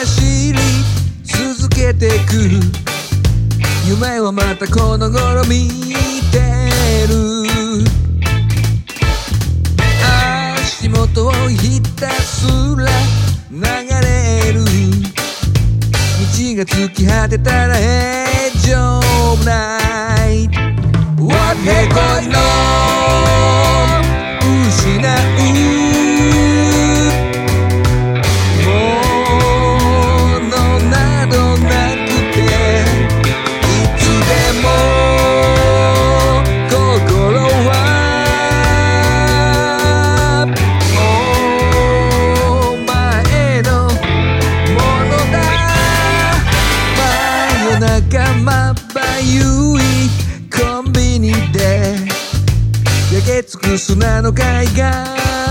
走り続けてく夢はまたこの頃見てる。足元をひたすら流れる。道が突き果てたら平常ない。へこいの真夜中まばゆいコンビニで焼け尽くす砂の海岸。